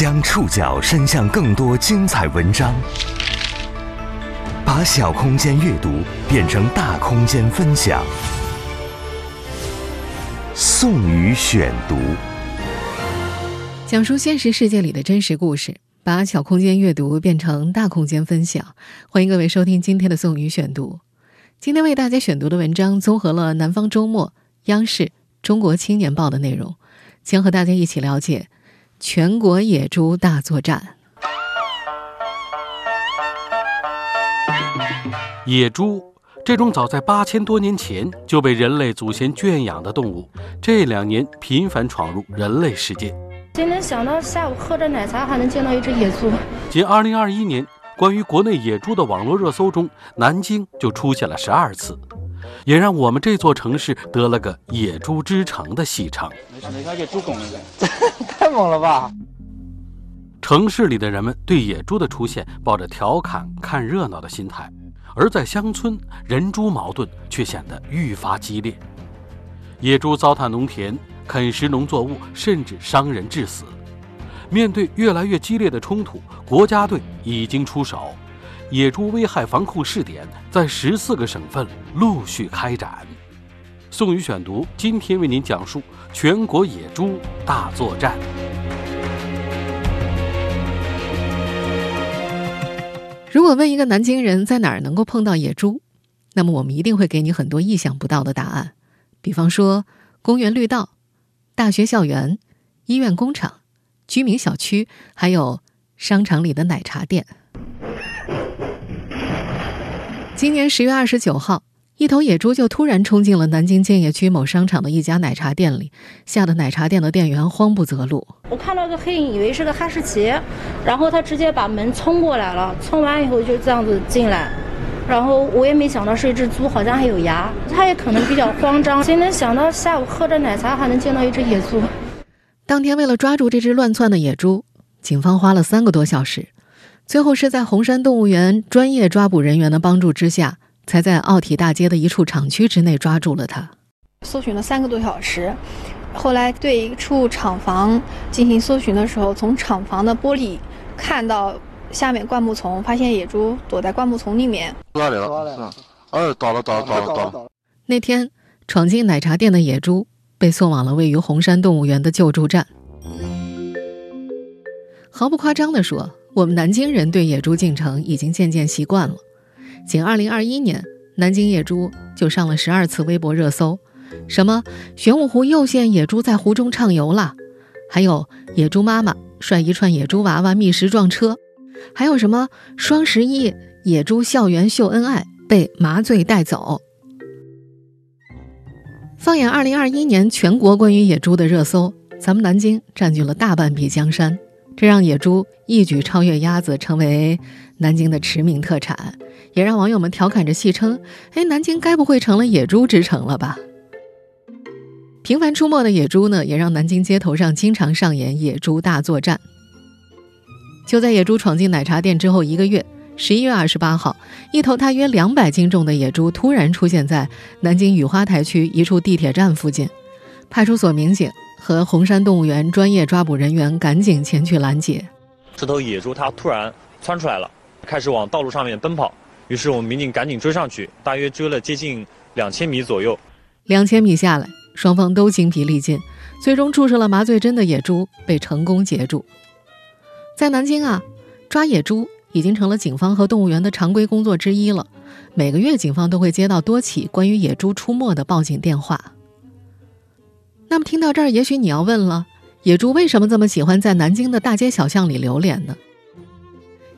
将触角伸向更多精彩文章，把小空间阅读变成大空间分享。宋宇选读，讲述现实世界里的真实故事，把小空间阅读变成大空间分享。欢迎各位收听今天的宋宇选读。今天为大家选读的文章综合了《南方周末》、央视、《中国青年报》的内容，将和大家一起了解。全国野猪大作战。野猪这种早在八千多年前就被人类祖先圈养的动物，这两年频繁闯入人类世界。今天想到下午喝着奶茶还能见到一只野猪。仅二零二一年，关于国内野猪的网络热搜中，南京就出现了十二次。也让我们这座城市得了个“野猪之城”的戏称。没事，没事，给猪拱一个，太猛了吧！城市里的人们对野猪的出现抱着调侃、看热闹的心态，而在乡村，人猪矛盾却显得愈发激烈。野猪糟蹋农田、啃食农作物，甚至伤人致死。面对越来越激烈的冲突，国家队已经出手。野猪危害防控试点在十四个省份陆续开展。宋宇选读今天为您讲述全国野猪大作战。如果问一个南京人在哪儿能够碰到野猪，那么我们一定会给你很多意想不到的答案，比方说公园绿道、大学校园、医院工厂、居民小区，还有商场里的奶茶店。今年十月二十九号，一头野猪就突然冲进了南京建邺区某商场的一家奶茶店里，吓得奶茶店的店员慌不择路。我看到个黑影，以为是个哈士奇，然后他直接把门冲过来了，冲完以后就这样子进来，然后我也没想到是一只猪，好像还有牙，他也可能比较慌张，谁能想到下午喝着奶茶还能见到一只野猪？当天为了抓住这只乱窜的野猪，警方花了三个多小时。最后是在红山动物园专业抓捕人员的帮助之下，才在奥体大街的一处厂区之内抓住了他。搜寻了三个多小时，后来对一处厂房进行搜寻的时候，从厂房的玻璃看到下面灌木丛，发现野猪躲在灌木丛里面。抓来了，哎，到了，到了，到了，到了。那天闯进奶茶店的野猪被送往了位于红山动物园的救助站。毫不夸张地说。我们南京人对野猪进城已经渐渐习惯了。仅2021年，南京野猪就上了十二次微博热搜，什么玄武湖又现野猪在湖中畅游了，还有野猪妈妈率一串野猪娃娃觅食撞车，还有什么双十一野猪校园秀恩爱被麻醉带走。放眼2021年全国关于野猪的热搜，咱们南京占据了大半壁江山。这让野猪一举超越鸭子，成为南京的驰名特产，也让网友们调侃着戏称：“哎，南京该不会成了野猪之城了吧？”频繁出没的野猪呢，也让南京街头上经常上演野猪大作战。就在野猪闯进奶茶店之后一个月，十一月二十八号，一头大约两百斤重的野猪突然出现在南京雨花台区一处地铁站附近，派出所民警。和红山动物园专业抓捕人员赶紧前去拦截。这头野猪它突然窜出来了，开始往道路上面奔跑。于是我们民警赶紧追上去，大约追了接近两千米左右。两千米下来，双方都精疲力尽，最终注射了麻醉针的野猪被成功截住。在南京啊，抓野猪已经成了警方和动物园的常规工作之一了。每个月，警方都会接到多起关于野猪出没的报警电话。那么听到这儿，也许你要问了：野猪为什么这么喜欢在南京的大街小巷里流连呢？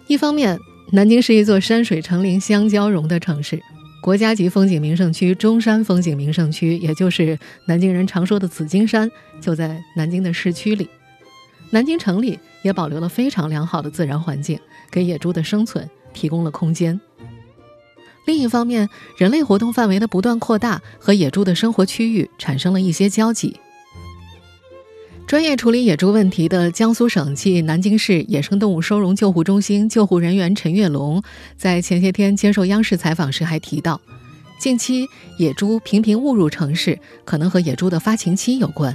一方面，南京是一座山水成林、相交融的城市，国家级风景名胜区中山风景名胜区，也就是南京人常说的紫金山，就在南京的市区里。南京城里也保留了非常良好的自然环境，给野猪的生存提供了空间。另一方面，人类活动范围的不断扩大和野猪的生活区域产生了一些交集。专业处理野猪问题的江苏省暨南京市野生动物收容救护中心救护人员陈月龙，在前些天接受央视采访时还提到，近期野猪频频误入城市，可能和野猪的发情期有关。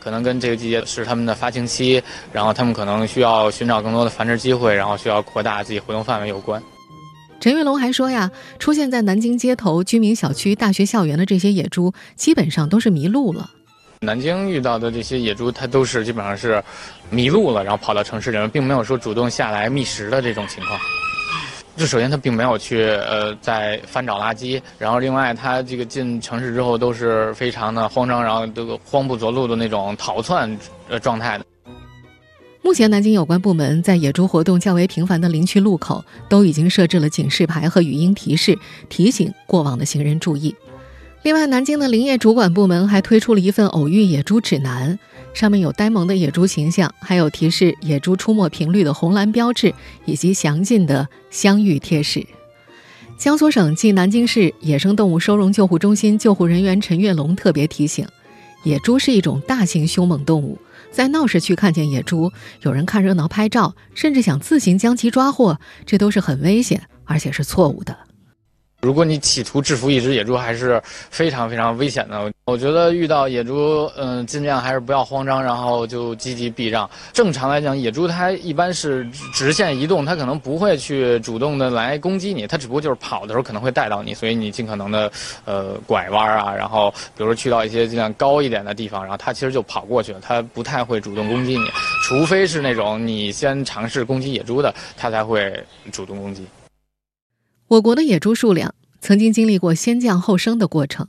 可能跟这个季节是他们的发情期，然后他们可能需要寻找更多的繁殖机会，然后需要扩大自己活动范围有关。陈玉龙还说呀，出现在南京街头、居民小区、大学校园的这些野猪，基本上都是迷路了。南京遇到的这些野猪，它都是基本上是迷路了，然后跑到城市里面，并没有说主动下来觅食的这种情况。就首先，它并没有去呃在翻找垃圾，然后另外，它这个进城市之后都是非常的慌张，然后这个慌不择路的那种逃窜呃状态的。目前，南京有关部门在野猪活动较为频繁的林区路口都已经设置了警示牌和语音提示，提醒过往的行人注意。另外，南京的林业主管部门还推出了一份偶遇野猪指南，上面有呆萌的野猪形象，还有提示野猪出没频率的红蓝标志，以及详尽的相遇贴士。江苏省暨南京市野生动物收容救护中心救护人员陈月龙特别提醒：野猪是一种大型凶猛动物。在闹市区看见野猪，有人看热闹拍照，甚至想自行将其抓获，这都是很危险，而且是错误的。如果你企图制服一只野猪，还是非常非常危险的。我觉得遇到野猪，嗯，尽量还是不要慌张，然后就积极避让。正常来讲，野猪它一般是直线移动，它可能不会去主动的来攻击你，它只不过就是跑的时候可能会带到你，所以你尽可能的，呃，拐弯啊，然后比如说去到一些尽量高一点的地方，然后它其实就跑过去了，它不太会主动攻击你，除非是那种你先尝试攻击野猪的，它才会主动攻击。我国的野猪数量曾经经历过先降后升的过程，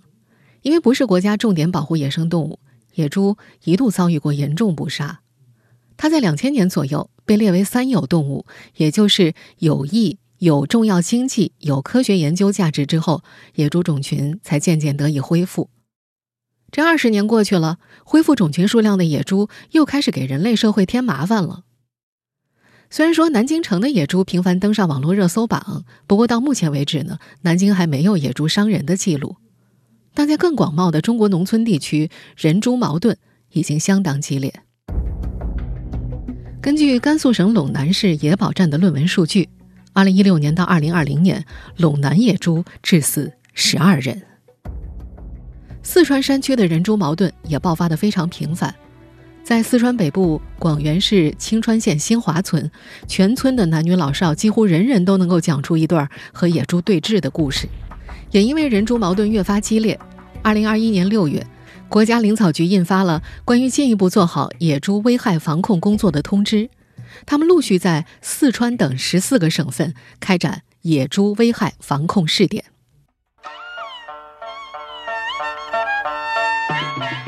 因为不是国家重点保护野生动物，野猪一度遭遇过严重捕杀。它在两千年左右被列为三有动物，也就是有益、有重要经济、有科学研究价值之后，野猪种群才渐渐得以恢复。这二十年过去了，恢复种群数量的野猪又开始给人类社会添麻烦了。虽然说南京城的野猪频繁登上网络热搜榜，不过到目前为止呢，南京还没有野猪伤人的记录。但在更广袤的中国农村地区，人猪矛盾已经相当激烈。根据甘肃省陇南市野保站的论文数据，二零一六年到二零二零年，陇南野猪致死十二人。四川山区的人猪矛盾也爆发的非常频繁。在四川北部广元市青川县新华村，全村的男女老少几乎人人都能够讲出一段和野猪对峙的故事。也因为人猪矛盾越发激烈，二零二一年六月，国家林草局印发了关于进一步做好野猪危害防控工作的通知。他们陆续在四川等十四个省份开展野猪危害防控试点。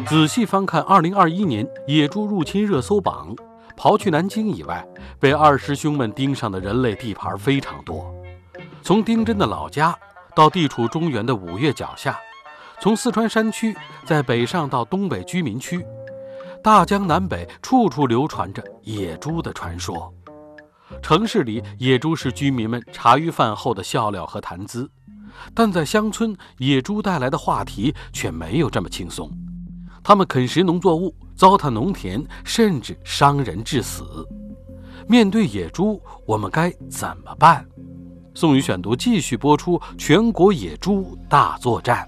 仔细翻看2021年野猪入侵热搜榜，刨去南京以外，被二师兄们盯上的人类地盘非常多。从丁真的老家到地处中原的五岳脚下，从四川山区再北上到东北居民区，大江南北处处流传着野猪的传说。城市里，野猪是居民们茶余饭后的笑料和谈资，但在乡村，野猪带来的话题却没有这么轻松。他们啃食农作物，糟蹋农田，甚至伤人致死。面对野猪，我们该怎么办？宋宇选读继续播出：全国野猪大作战。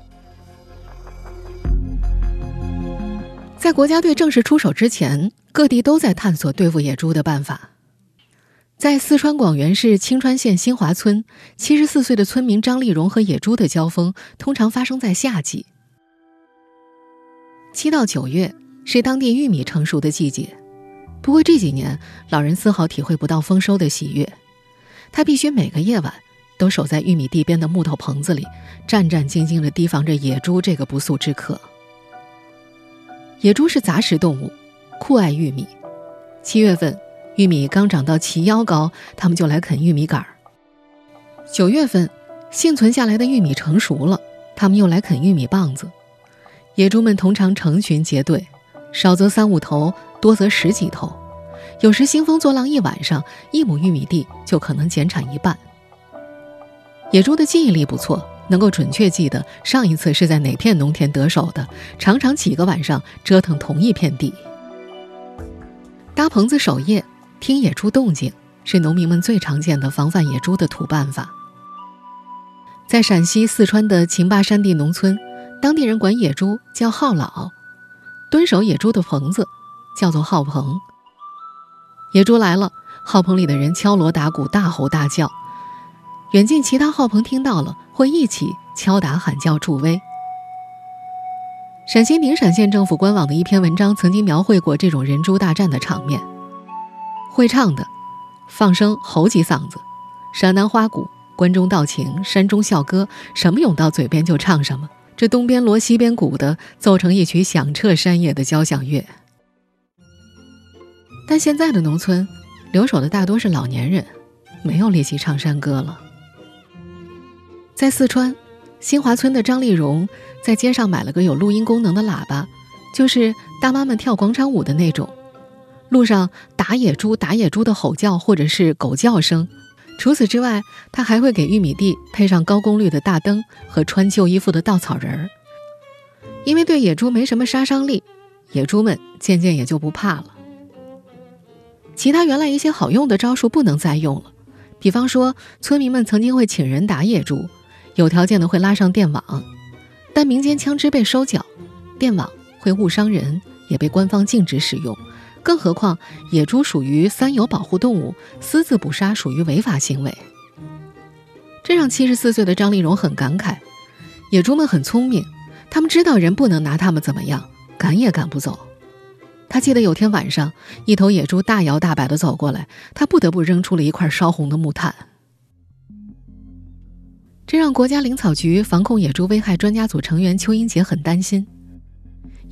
在国家队正式出手之前，各地都在探索对付野猪的办法。在四川广元市青川县新华村，七十四岁的村民张丽荣和野猪的交锋通常发生在夏季。七到九月是当地玉米成熟的季节，不过这几年老人丝毫体会不到丰收的喜悦。他必须每个夜晚都守在玉米地边的木头棚子里，战战兢兢地提防着野猪这个不速之客。野猪是杂食动物，酷爱玉米。七月份，玉米刚长到齐腰高，它们就来啃玉米杆儿。九月份，幸存下来的玉米成熟了，它们又来啃玉米棒子。野猪们通常成群结队，少则三五头，多则十几头。有时兴风作浪一晚上，一亩玉米地就可能减产一半。野猪的记忆力不错，能够准确记得上一次是在哪片农田得手的，常常几个晚上折腾同一片地。搭棚子守夜，听野猪动静，是农民们最常见的防范野猪的土办法。在陕西、四川的秦坝山地农村。当地人管野猪叫号老，蹲守野猪的棚子叫做号棚。野猪来了，号棚里的人敲锣打鼓、大吼大叫。远近其他号棚听到了，会一起敲打喊叫助威。陕西宁陕县政府官网的一篇文章曾经描绘过这种人猪大战的场面：会唱的，放声吼几嗓子；山南花鼓，关中道情，山中校歌，什么涌到嘴边就唱什么。这东边锣西边鼓的，奏成一曲响彻山野的交响乐。但现在的农村，留守的大多是老年人，没有力气唱山歌了。在四川新华村的张丽荣在街上买了个有录音功能的喇叭，就是大妈们跳广场舞的那种。路上打野猪、打野猪的吼叫或者是狗叫声。除此之外，他还会给玉米地配上高功率的大灯和穿旧衣服的稻草人儿。因为对野猪没什么杀伤力，野猪们渐渐也就不怕了。其他原来一些好用的招数不能再用了，比方说，村民们曾经会请人打野猪。有条件的会拉上电网，但民间枪支被收缴，电网会误伤人，也被官方禁止使用。更何况野猪属于三有保护动物，私自捕杀属于违法行为。这让七十四岁的张丽荣很感慨：野猪们很聪明，他们知道人不能拿他们怎么样，赶也赶不走。他记得有天晚上，一头野猪大摇大摆地走过来，他不得不扔出了一块烧红的木炭。这让国家林草局防控野猪危害专家组成员邱英杰很担心。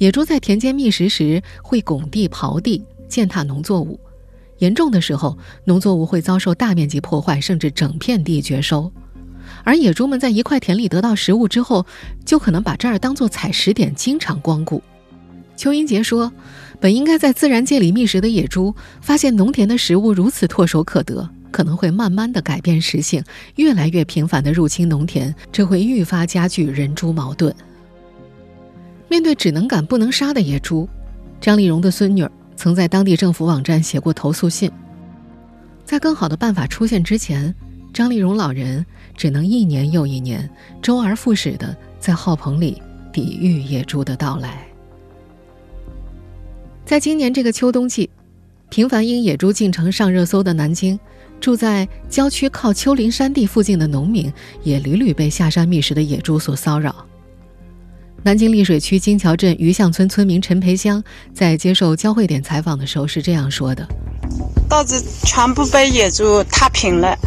野猪在田间觅食时会拱地、刨地、践踏农作物，严重的时候，农作物会遭受大面积破坏，甚至整片地绝收。而野猪们在一块田里得到食物之后，就可能把这儿当作采食点，经常光顾。邱英杰说：“本应该在自然界里觅食的野猪，发现农田的食物如此唾手可得。”可能会慢慢的改变食性，越来越频繁的入侵农田，这会愈发加剧人猪矛盾。面对只能赶不能杀的野猪，张丽荣的孙女儿曾在当地政府网站写过投诉信。在更好的办法出现之前，张丽荣老人只能一年又一年，周而复始的在号棚里抵御野猪的到来。在今年这个秋冬季，频繁因野猪进城上热搜的南京。住在郊区靠丘陵山地附近的农民，也屡屡被下山觅食的野猪所骚扰。南京溧水区金桥镇余巷村村民陈培香在接受交汇点采访的时候是这样说的：“稻子全部被野猪踏平了，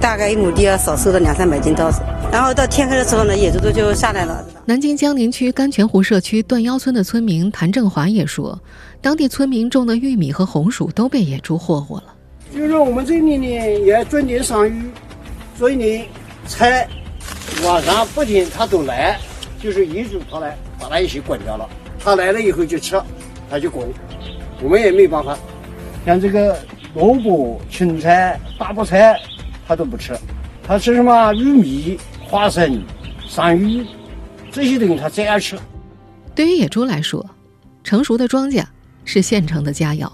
大概一亩地要少收了两三百斤稻子。然后到天黑的时候呢，野猪都就下来了。”南京江宁区甘泉湖社区段腰村的村民谭正华也说，当地村民种的玉米和红薯都被野猪霍霍了。就是我们这里呢也准点上雨，所以呢菜晚上不仅它都来，就是野猪跑来把它一起滚掉了。它来了以后就吃，它就滚，我们也没办法。像这个萝卜、青菜、大白菜，它都不吃，它吃什么玉米、花生、山芋这些东西，它最爱吃。对于野猪来说，成熟的庄稼是现成的佳肴。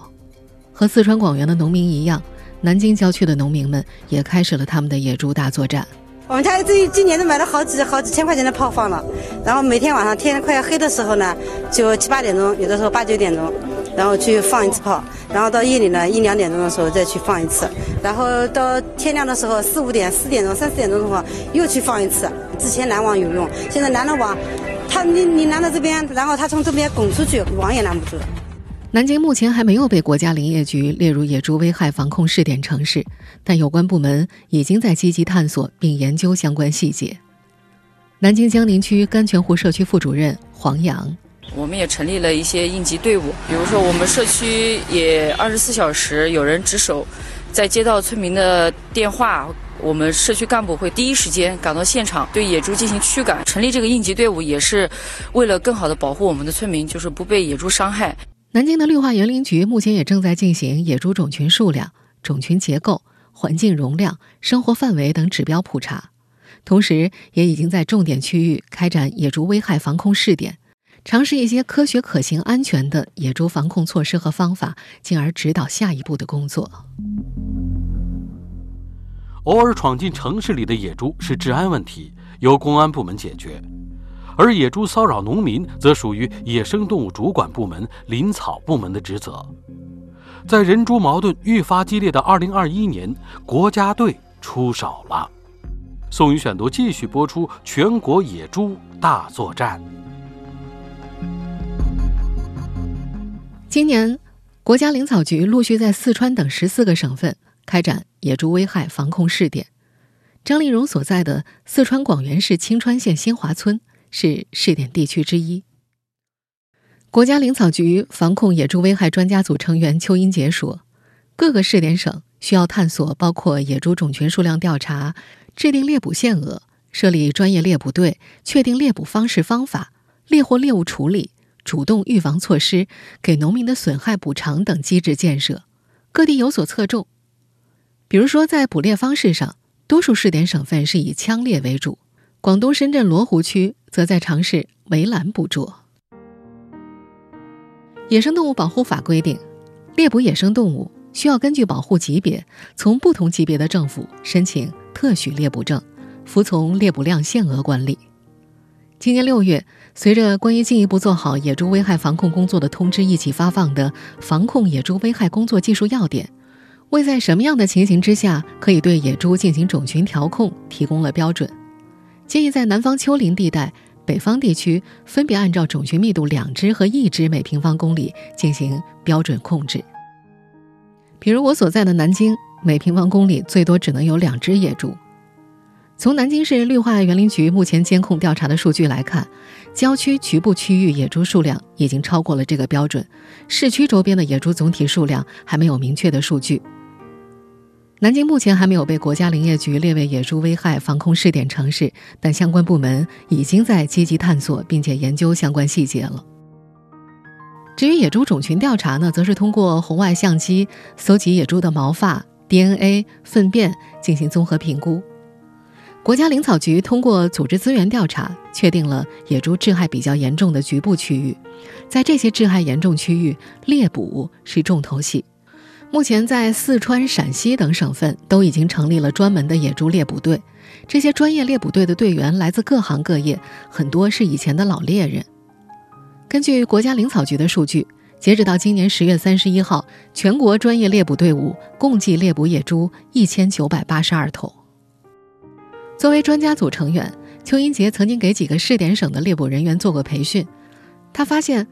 和四川广元的农民一样，南京郊区的农民们也开始了他们的野猪大作战。我们家这今年都买了好几好几千块钱的炮放了，然后每天晚上天快要黑的时候呢，就七八点钟，有的时候八九点钟，然后去放一次炮，然后到夜里呢一两点钟的时候再去放一次，然后到天亮的时候四五点四点钟三四点钟的话又去放一次。之前拦网有用，现在拦了网，他你你拦到这边，然后他从这边拱出去，网也拦不住。南京目前还没有被国家林业局列入野猪危害防控试点城市，但有关部门已经在积极探索并研究相关细节。南京江宁区甘泉湖社区副主任黄洋：我们也成立了一些应急队伍，比如说我们社区也二十四小时有人值守，在接到村民的电话，我们社区干部会第一时间赶到现场对野猪进行驱赶。成立这个应急队伍也是为了更好的保护我们的村民，就是不被野猪伤害。南京的绿化园林局目前也正在进行野猪种群数量、种群结构、环境容量、生活范围等指标普查，同时也已经在重点区域开展野猪危害防控试点，尝试一些科学、可行、安全的野猪防控措施和方法，进而指导下一步的工作。偶尔闯进城市里的野猪是治安问题，由公安部门解决。而野猪骚扰农民则属于野生动物主管部门林草部门的职责。在人猪矛盾愈发激烈的2021年，国家队出手了。宋宇选读继续播出全国野猪大作战。今年，国家林草局陆续在四川等十四个省份开展野猪危害防控试点。张丽荣所在的四川广元市青川县新华村是试点地区之一。国家林草局防控野猪危害专家组成员邱英杰说：“各个试点省需要探索包括野猪种群数量调查、制定猎捕限额、设立专业猎捕队、确定猎捕方式方法、猎获猎物处理、主动预防措施、给农民的损害补偿等机制建设。各地有所侧重，比如说在捕猎方式上。”多数试点省份是以枪猎为主，广东深圳罗湖区则在尝试围栏捕捉。野生动物保护法规定，猎捕野生动物需要根据保护级别，从不同级别的政府申请特许猎捕证，服从猎捕量限额管理。今年六月，随着关于进一步做好野猪危害防控工作的通知一起发放的《防控野猪危害工作技术要点》。为在什么样的情形之下可以对野猪进行种群调控提供了标准，建议在南方丘陵地带、北方地区分别按照种群密度两只和一只每平方公里进行标准控制。比如我所在的南京，每平方公里最多只能有两只野猪。从南京市绿化园林局目前监控调查的数据来看，郊区局部区域野猪数量已经超过了这个标准，市区周边的野猪总体数量还没有明确的数据。南京目前还没有被国家林业局列为野猪危害防控试点城市，但相关部门已经在积极探索并且研究相关细节了。至于野猪种群调查呢，则是通过红外相机搜集野猪的毛发、DNA、粪便进行综合评估。国家林草局通过组织资源调查，确定了野猪致害比较严重的局部区域，在这些致害严重区域，猎捕是重头戏。目前，在四川、陕西等省份都已经成立了专门的野猪猎捕队。这些专业猎捕队的队员来自各行各业，很多是以前的老猎人。根据国家林草局的数据，截止到今年十月三十一号，全国专业猎捕队伍共计猎捕野猪一千九百八十二头。作为专家组成员，邱英杰曾经给几个试点省的猎捕人员做过培训。他发现，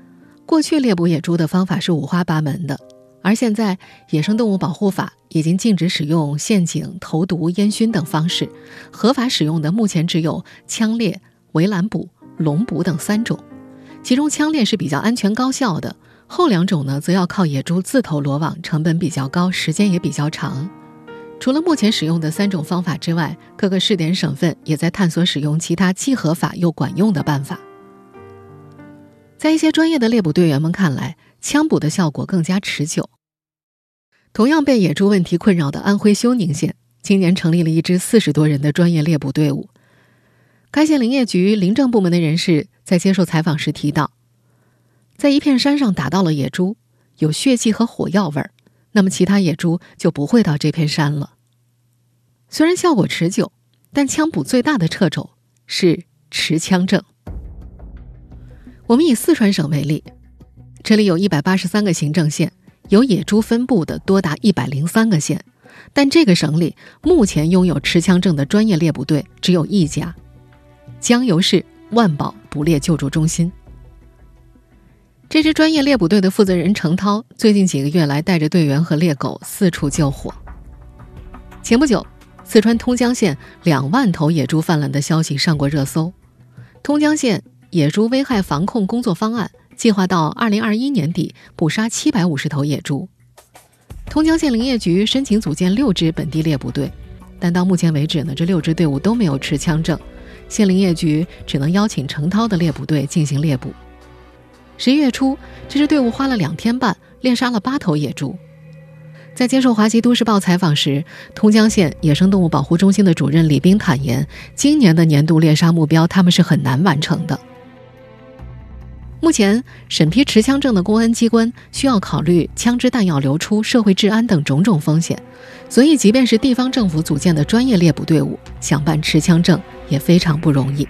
过去猎捕野猪的方法是五花八门的。而现在，《野生动物保护法》已经禁止使用陷阱、投毒、烟熏等方式，合法使用的目前只有枪猎、围栏捕、笼捕等三种。其中，枪猎是比较安全高效的，后两种呢，则要靠野猪自投罗网，成本比较高，时间也比较长。除了目前使用的三种方法之外，各个试点省份也在探索使用其他既合法又管用的办法。在一些专业的猎捕队员们看来，枪捕的效果更加持久。同样被野猪问题困扰的安徽休宁县，今年成立了一支四十多人的专业猎捕队伍。该县林业局林政部门的人士在接受采访时提到，在一片山上打到了野猪，有血迹和火药味儿，那么其他野猪就不会到这片山了。虽然效果持久，但枪捕最大的掣肘是持枪证。我们以四川省为例。这里有一百八十三个行政县，有野猪分布的多达一百零三个县，但这个省里目前拥有持枪证的专业猎捕队只有一家——江油市万宝捕猎救助中心。这支专业猎捕队的负责人程涛最近几个月来带着队员和猎狗四处救火。前不久，四川通江县两万头野猪泛滥的消息上过热搜，通江县野猪危害防控工作方案。计划到二零二一年底捕杀七百五十头野猪。通江县林业局申请组建六支本地猎捕队，但到目前为止呢，这六支队伍都没有持枪证，县林业局只能邀请程涛的猎捕队进行猎捕。十一月初，这支队伍花了两天半猎杀了八头野猪。在接受华西都市报采访时，通江县野生动物保护中心的主任李斌坦言，今年的年度猎杀目标他们是很难完成的。目前审批持枪证的公安机关需要考虑枪支弹药流出、社会治安等种种风险，所以即便是地方政府组建的专业猎捕队伍，想办持枪证也非常不容易。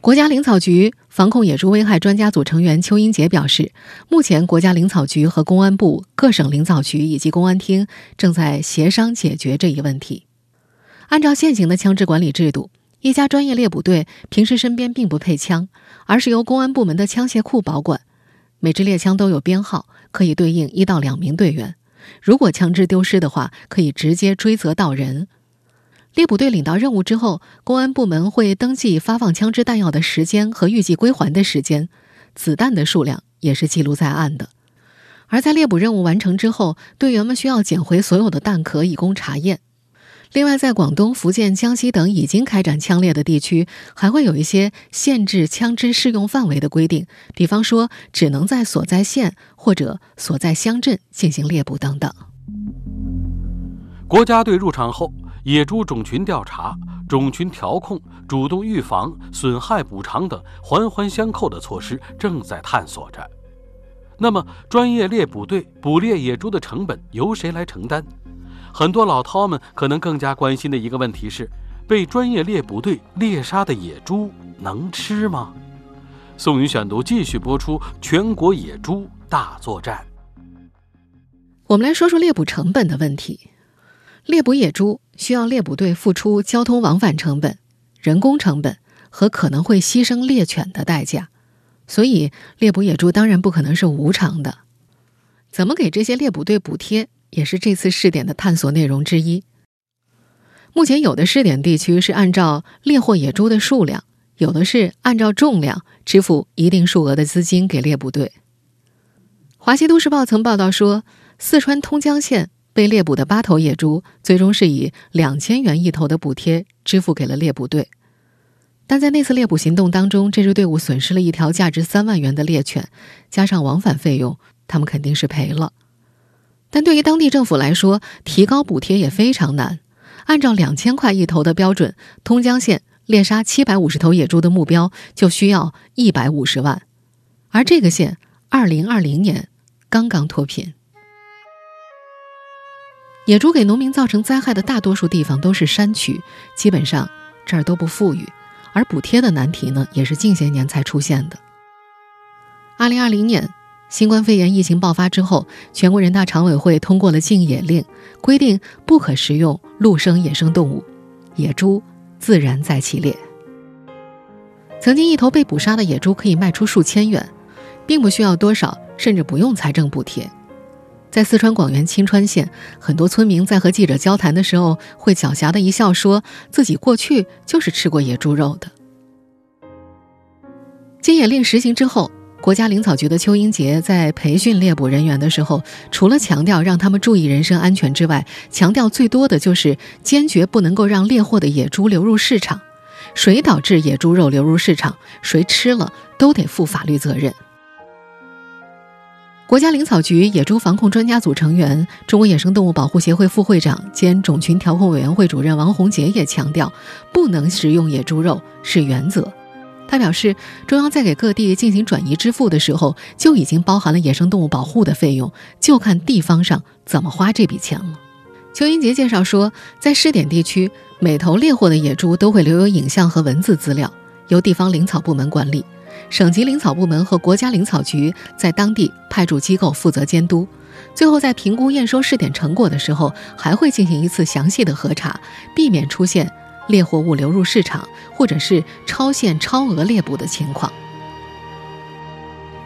国家林草局防控野猪危害专家组成员邱英杰表示，目前国家林草局和公安部、各省林草局以及公安厅正在协商解决这一问题。按照现行的枪支管理制度，一家专业猎捕队平时身边并不配枪，而是由公安部门的枪械库保管。每支猎枪都有编号，可以对应一到两名队员。如果枪支丢失的话，可以直接追责到人。猎捕队领到任务之后，公安部门会登记发放枪支弹药的时间和预计归还的时间，子弹的数量也是记录在案的。而在猎捕任务完成之后，队员们需要捡回所有的弹壳以供查验。另外，在广东、福建、江西等已经开展枪猎的地区，还会有一些限制枪支适用范围的规定，比方说只能在所在县或者所在乡镇进行猎捕等等。国家队入场后。野猪种群调查、种群调控、主动预防、损害补偿等环环相扣的措施正在探索着。那么，专业猎捕队捕猎野猪的成本由谁来承担？很多老饕们可能更加关心的一个问题是：被专业猎捕队猎杀的野猪能吃吗？宋宇选读继续播出：全国野猪大作战。我们来说说猎捕成本的问题。猎捕野猪需要猎捕队付出交通往返成本、人工成本和可能会牺牲猎犬的代价，所以猎捕野猪当然不可能是无偿的。怎么给这些猎捕队补贴，也是这次试点的探索内容之一。目前有的试点地区是按照猎获野猪的数量，有的是按照重量支付一定数额的资金给猎捕队。华西都市报曾报道说，四川通江县。被猎捕的八头野猪，最终是以两千元一头的补贴支付给了猎捕队。但在那次猎捕行动当中，这支队伍损失了一条价值三万元的猎犬，加上往返费用，他们肯定是赔了。但对于当地政府来说，提高补贴也非常难。按照两千块一头的标准，通江县猎杀七百五十头野猪的目标就需要一百五十万，而这个县二零二零年刚刚脱贫。野猪给农民造成灾害的大多数地方都是山区，基本上这儿都不富裕，而补贴的难题呢，也是近些年才出现的。二零二零年，新冠肺炎疫情爆发之后，全国人大常委会通过了禁野令，规定不可食用陆生野生动物，野猪自然在其列。曾经一头被捕杀的野猪可以卖出数千元，并不需要多少，甚至不用财政补贴。在四川广元青川县，很多村民在和记者交谈的时候，会狡黠的一笑，说自己过去就是吃过野猪肉的。禁野令实行之后，国家林草局的邱英杰在培训猎捕人员的时候，除了强调让他们注意人身安全之外，强调最多的就是坚决不能够让猎获的野猪流入市场。谁导致野猪肉流入市场，谁吃了都得负法律责任。国家林草局野猪防控专家组成员、中国野生动物保护协会副会长兼种群调控委员会主任王洪杰也强调，不能食用野猪肉是原则。他表示，中央在给各地进行转移支付的时候，就已经包含了野生动物保护的费用，就看地方上怎么花这笔钱了。邱英杰介绍说，在试点地区，每头猎获的野猪都会留有影像和文字资料，由地方林草部门管理。省级林草部门和国家林草局在当地派驻机构负责监督，最后在评估验收试点成果的时候，还会进行一次详细的核查，避免出现猎获物流入市场或者是超限超额猎捕的情况。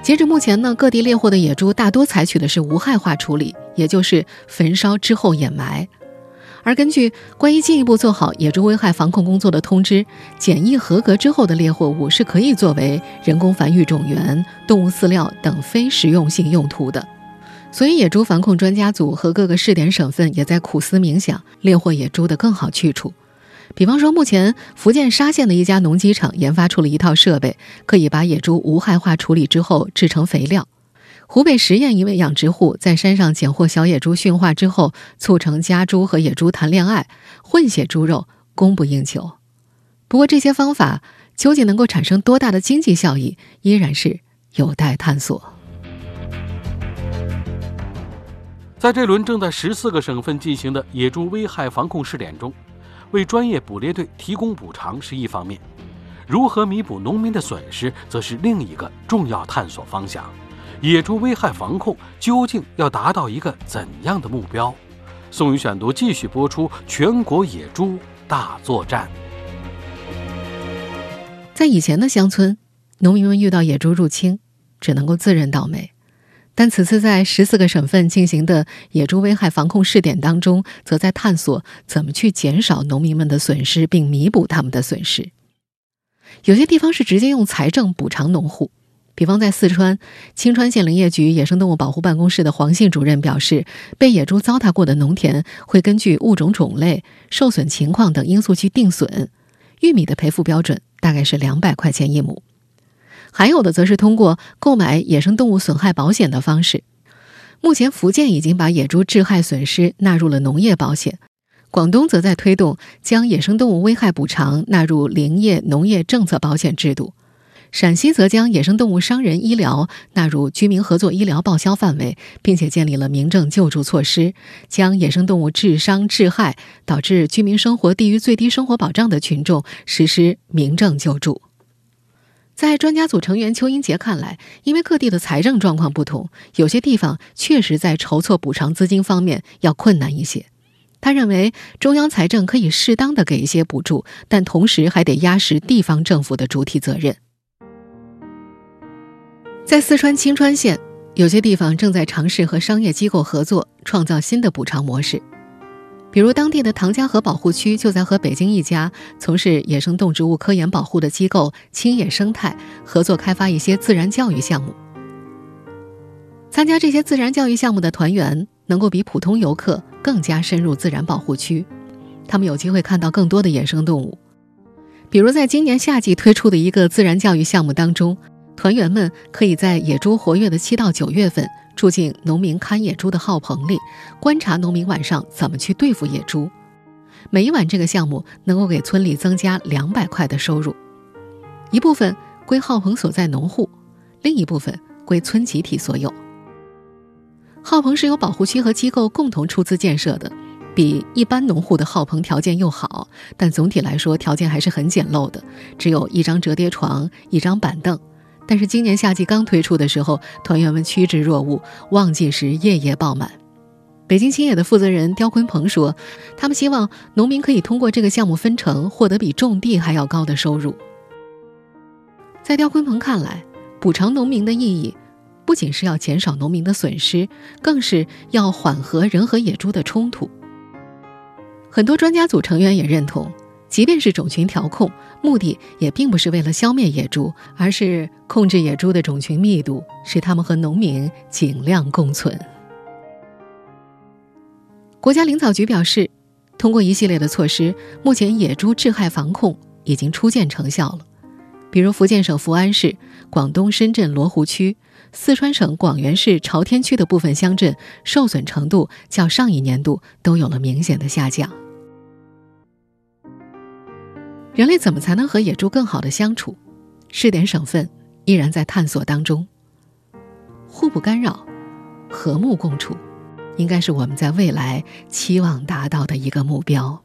截至目前呢，各地猎获的野猪大多采取的是无害化处理，也就是焚烧之后掩埋。而根据关于进一步做好野猪危害防控工作的通知，检疫合格之后的猎获物是可以作为人工繁育种源、动物饲料等非食用性用途的。所以，野猪防控专家组和各个试点省份也在苦思冥想猎获野猪的更好去处。比方说，目前福建沙县的一家农机厂研发出了一套设备，可以把野猪无害化处理之后制成肥料。湖北十堰一位养殖户在山上捡获小野猪驯化之后，促成家猪和野猪谈恋爱，混血猪肉供不应求。不过，这些方法究竟能够产生多大的经济效益，依然是有待探索。在这轮正在十四个省份进行的野猪危害防控试点中，为专业捕猎队提供补偿是一方面，如何弥补农民的损失，则是另一个重要探索方向。野猪危害防控究竟要达到一个怎样的目标？宋宇选读继续播出全国野猪大作战。在以前的乡村，农民们遇到野猪入侵，只能够自认倒霉。但此次在十四个省份进行的野猪危害防控试点当中，则在探索怎么去减少农民们的损失，并弥补他们的损失。有些地方是直接用财政补偿农户，比方在四川青川县林业局野生动物保护办公室的黄信主任表示，被野猪糟蹋过的农田会根据物种种类、受损情况等因素去定损，玉米的赔付标准大概是两百块钱一亩。还有的则是通过购买野生动物损害保险的方式。目前，福建已经把野猪致害损失纳入了农业保险，广东则在推动将野生动物危害补偿纳入林业农业政策保险制度。陕西则将野生动物伤人医疗纳入居民合作医疗报销范围，并且建立了民政救助措施，将野生动物致伤致害导致居民生活低于最低生活保障的群众实施民政救助。在专家组成员邱英杰看来，因为各地的财政状况不同，有些地方确实在筹措补偿资金方面要困难一些。他认为，中央财政可以适当的给一些补助，但同时还得压实地方政府的主体责任。在四川青川县，有些地方正在尝试和商业机构合作，创造新的补偿模式。比如，当地的唐家河保护区就在和北京一家从事野生动植物科研保护的机构青野生态合作开发一些自然教育项目。参加这些自然教育项目的团员能够比普通游客更加深入自然保护区，他们有机会看到更多的野生动物。比如，在今年夏季推出的一个自然教育项目当中，团员们可以在野猪活跃的七到九月份。住进农民看野猪的号棚里，观察农民晚上怎么去对付野猪。每一晚，这个项目能够给村里增加两百块的收入，一部分归号棚所在农户，另一部分归村集体所有。号棚是由保护区和机构共同出资建设的，比一般农户的号棚条件又好，但总体来说条件还是很简陋的，只有一张折叠床，一张板凳。但是今年夏季刚推出的时候，团员们趋之若鹜，旺季时夜夜爆满。北京青野的负责人刁坤鹏说：“他们希望农民可以通过这个项目分成，获得比种地还要高的收入。”在刁坤鹏看来，补偿农民的意义，不仅是要减少农民的损失，更是要缓和人和野猪的冲突。很多专家组成员也认同。即便是种群调控，目的也并不是为了消灭野猪，而是控制野猪的种群密度，使它们和农民尽量共存。国家林草局表示，通过一系列的措施，目前野猪致害防控已经初见成效了。比如，福建省福安市、广东深圳罗湖区、四川省广元市朝天区的部分乡镇受损程度较上一年度都有了明显的下降。人类怎么才能和野猪更好的相处？试点省份依然在探索当中。互不干扰，和睦共处，应该是我们在未来期望达到的一个目标。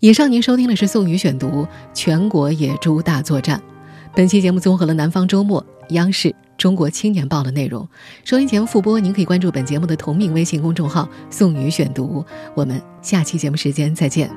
以上您收听的是宋宇选读《全国野猪大作战》，本期节目综合了南方周末、央视。中国青年报的内容，收音前复播，您可以关注本节目的同名微信公众号“宋宇选读”。我们下期节目时间再见。